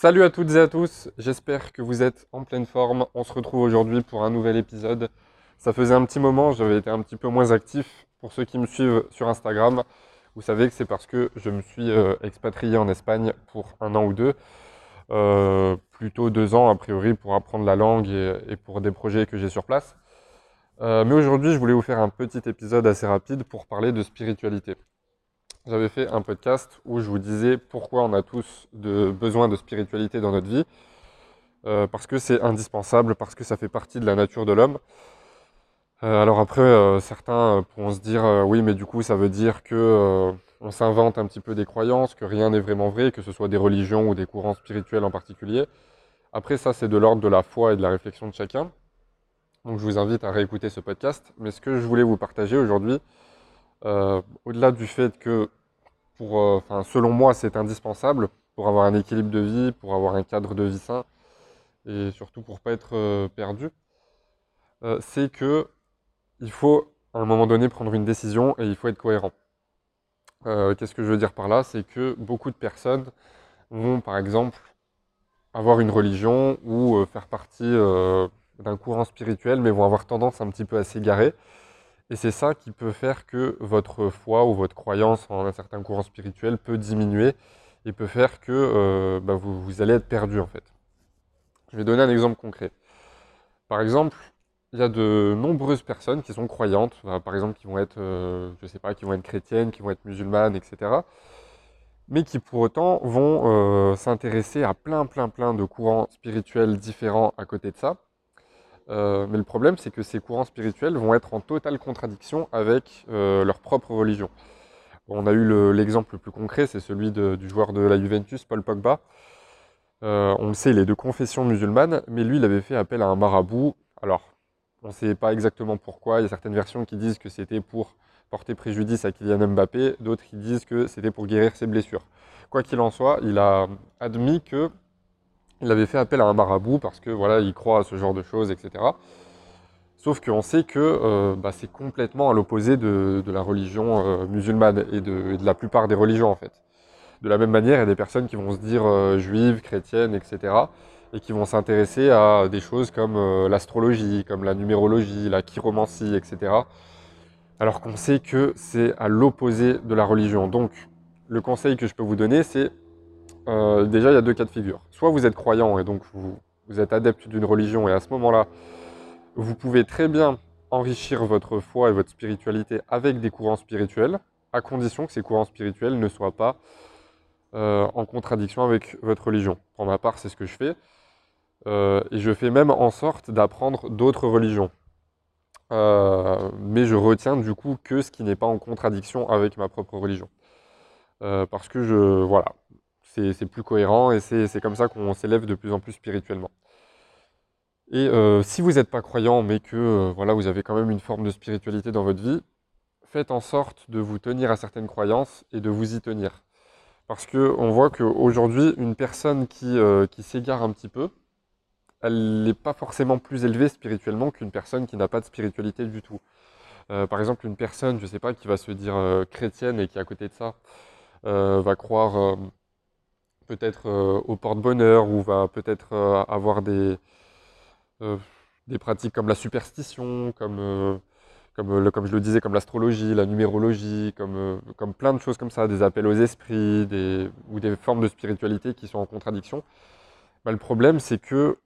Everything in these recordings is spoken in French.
Salut à toutes et à tous, j'espère que vous êtes en pleine forme. On se retrouve aujourd'hui pour un nouvel épisode. Ça faisait un petit moment, j'avais été un petit peu moins actif. Pour ceux qui me suivent sur Instagram, vous savez que c'est parce que je me suis euh, expatrié en Espagne pour un an ou deux. Euh, plutôt deux ans a priori pour apprendre la langue et, pour des projets que j'ai sur place. Euh, mais aujourd'hui, je voulais vous faire un petit épisode assez rapide pour parler de spiritualité j'avais fait un podcast où je vous disais pourquoi on a tous de, besoin de spiritualité dans notre vie. Euh, parce que c'est indispensable, parce que ça fait partie de la nature de l'homme. Euh, alors après, euh, certains pourront se dire oui, mais du coup, ça veut dire que on s'invente un petit peu des croyances, que rien n'est vraiment vrai, que ce soit des religions ou des courants spirituels en particulier. Après, ça, c'est de l'ordre de la foi et de la réflexion de chacun. Donc, je vous invite à réécouter ce podcast. Mais ce que je voulais vous partager aujourd'hui, au-delà du fait que euh, selon moi, c'est indispensable pour avoir un équilibre de vie, pour avoir un cadre de vie sain et surtout pour ne pas être euh, perdu. Euh, c'est que il faut à un moment donné prendre une décision et il faut être cohérent. Qu'est-ce que je veux dire par là? C'est que beaucoup de personnes vont, par exemple, avoir une religion ou faire partie d'un courant spirituel, mais vont avoir tendance un petit peu à s'égarer et c'est ça qui peut faire que votre foi ou votre croyance en un certain courant spirituel peut diminuer et peut faire que euh, bah, vous, allez être perdu en fait. Je vais donner un exemple concret. Par exemple, il y a de nombreuses personnes qui sont croyantes, par exemple qui vont être, euh, je sais pas, qui vont être chrétiennes, qui vont être musulmanes, etc. Mais qui pour autant vont euh, s'intéresser à plein, plein, plein de courants spirituels différents à côté de ça euh, mais le problème, c'est que ces courants spirituels vont être en totale contradiction avec euh, leur propre religion. on a eu l'exemple le, plus concret, c'est celui du joueur de la Juventus, Paul Pogba. Euh, on le sait, il est de confession musulmane, mais lui, il avait fait appel à un marabout. Alors, on ne sait pas exactement pourquoi. Il y a certaines versions qui disent que c'était pour porter préjudice à Kylian Mbappé, d'autres qui disent que c'était pour guérir ses blessures. Quoi qu'il en soit, il a admis que il avait fait appel à un marabout parce que voilà, il croit à ce genre de choses, etc. Sauf qu'on sait que euh, bah, c'est complètement à l'opposé de, la religion euh, musulmane et de, la plupart des religions en fait. De la même manière, il y a des personnes qui vont se dire euh, juives, chrétiennes, etc. et qui vont s'intéresser à des choses comme l'astrologie, comme la numérologie, la chiromancie, etc. Alors qu'on sait que c'est à l'opposé de la religion. Donc, le conseil que je peux vous donner, c'est euh, déjà, il y a deux cas de figure. Soit vous êtes croyant et donc vous, êtes adepte d'une religion et à ce moment-là, vous pouvez très bien enrichir votre foi et votre spiritualité avec des courants spirituels, à condition que ces courants spirituels ne soient pas euh, en contradiction avec votre religion. Pour ma part, c'est ce que je fais. Euh, et je fais même en sorte d'apprendre d'autres religions. mais je retiens du coup que ce qui n'est pas en contradiction avec ma propre religion. parce que je, voilà, c'est plus cohérent et c'est comme ça qu'on s'élève de plus en plus spirituellement. Et euh, si vous n'êtes pas croyant, mais que euh, voilà, vous avez quand même une forme de spiritualité dans votre vie, faites en sorte de vous tenir à certaines croyances et de vous y tenir. Parce qu'on voit qu'aujourd'hui, une personne qui, euh, qui s'égare un petit peu, elle n'est pas forcément plus élevée spirituellement qu'une personne qui n'a pas de spiritualité du tout. par exemple, une personne, je ne sais pas, qui va se dire chrétienne et qui à côté de ça va croire peut-être euh, au porte-bonheur ou va peut-être euh, avoir des, euh, des pratiques comme la superstition, comme, comme, comme je le disais, comme l'astrologie, la numérologie, comme, comme plein de choses comme ça, des appels aux esprits des, ou des formes de spiritualité qui sont en contradiction. Bah, le problème, c'est que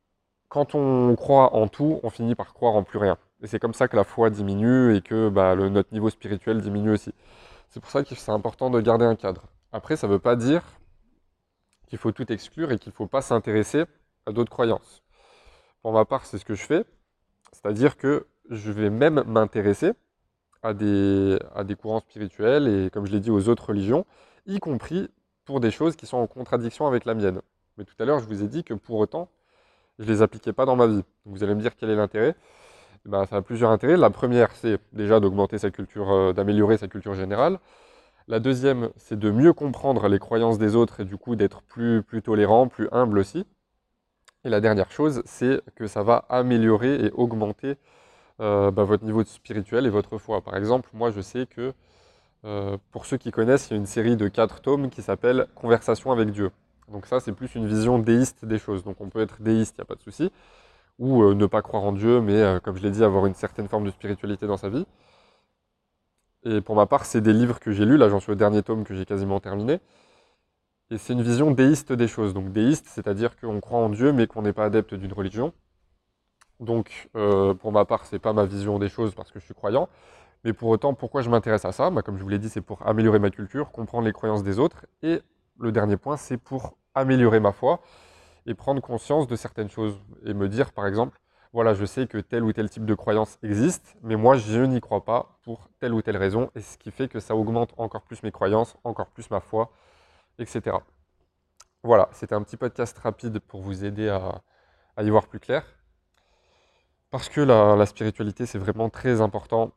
quand on croit en tout, on finit par croire en plus rien. Et c'est comme ça que la foi diminue et que bah, le, notre niveau spirituel diminue aussi. C'est pour ça que c'est important de garder un cadre. Après, ça ne veut pas dire qu'il faut tout exclure et qu'il ne faut pas s'intéresser à d'autres croyances. Pour ma part, c'est ce que je fais, c'est-à-dire que je vais même m'intéresser à des, à des courants spirituels et, comme je l'ai dit, aux autres religions, y compris pour des choses qui sont en contradiction avec la mienne. Mais tout à l'heure, je vous ai dit que pour autant, je ne les appliquais pas dans ma vie. Vous allez me dire quel est l'intérêt? Eh ben, Ça a plusieurs intérêts. La première, c'est déjà d'augmenter sa culture, euh, d'améliorer sa culture générale. La deuxième, c'est de mieux comprendre les croyances des autres et du coup d'être plus, tolérant, plus humble aussi. Et la dernière chose, c'est que ça va améliorer et augmenter euh, bah, votre niveau spirituel et votre foi. Par exemple, moi je sais que euh, pour ceux qui connaissent, il y a une série de quatre tomes qui s'appelle Conversation avec Dieu. Donc ça, c'est plus une vision déiste des choses. Donc on peut être déiste, il n'y a pas de souci, ou euh, ne pas croire en Dieu, mais comme je l'ai dit, avoir une certaine forme de spiritualité dans sa vie. Et pour ma part, c'est des livres que j'ai lus, là j'en suis au dernier tome que j'ai quasiment terminé. Et c'est une vision déiste des choses. Donc déiste, c'est-à-dire qu'on croit en Dieu, mais qu'on n'est pas adepte d'une religion. Donc euh, pour ma part, c'est pas ma vision des choses parce que je suis croyant. Mais pour autant, pourquoi je m'intéresse à ça? Bah, Comme je vous l'ai dit, c'est pour améliorer ma culture, comprendre les croyances des autres. Et le dernier point, c'est pour améliorer ma foi et prendre conscience de certaines choses. Et me dire, par exemple, voilà, je sais que tel ou tel type de croyance existe, mais moi, je n'y crois pas pour telle ou telle raison. Et ce qui fait que ça augmente encore plus mes croyances, encore plus ma foi, etc. Voilà, c'était un petit podcast rapide pour vous aider à, y voir plus clair. Parce que la spiritualité, c'est vraiment très important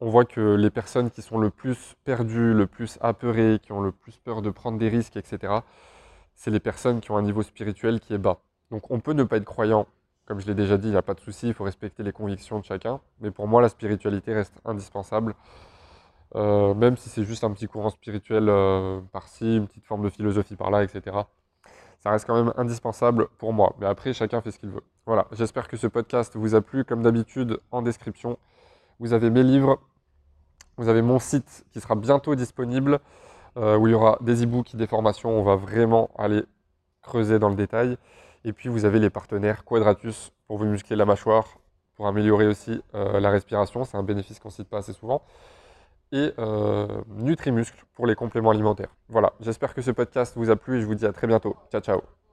on voit que les personnes qui sont le plus perdues, le plus apeurées, qui ont le plus peur de prendre des risques, etc., c'est les personnes qui ont un niveau spirituel qui est bas. Donc on peut ne pas être croyant, comme je l'ai déjà dit, il n'y a pas de souci, il faut respecter les convictions de chacun, mais pour moi la spiritualité reste indispensable, euh, même si c'est juste un petit courant spirituel euh, par-ci, une petite forme de philosophie par-là, etc. Ça reste quand même indispensable pour moi, mais après chacun fait ce qu'il veut. Voilà, j'espère que ce podcast vous a plu, comme d'habitude en description. Vous avez mes livres, vous avez mon site qui sera bientôt disponible, euh, où il y aura des e-books, des formations, on va vraiment aller creuser dans le détail. Et puis vous avez les partenaires Quadratus pour vous muscler la mâchoire, pour améliorer aussi euh, la respiration, c'est un bénéfice qu'on ne cite pas assez souvent. Et euh, Nutrimuscle pour les compléments alimentaires. Voilà, j'espère que ce podcast vous a plu et je vous dis à très bientôt. Ciao ciao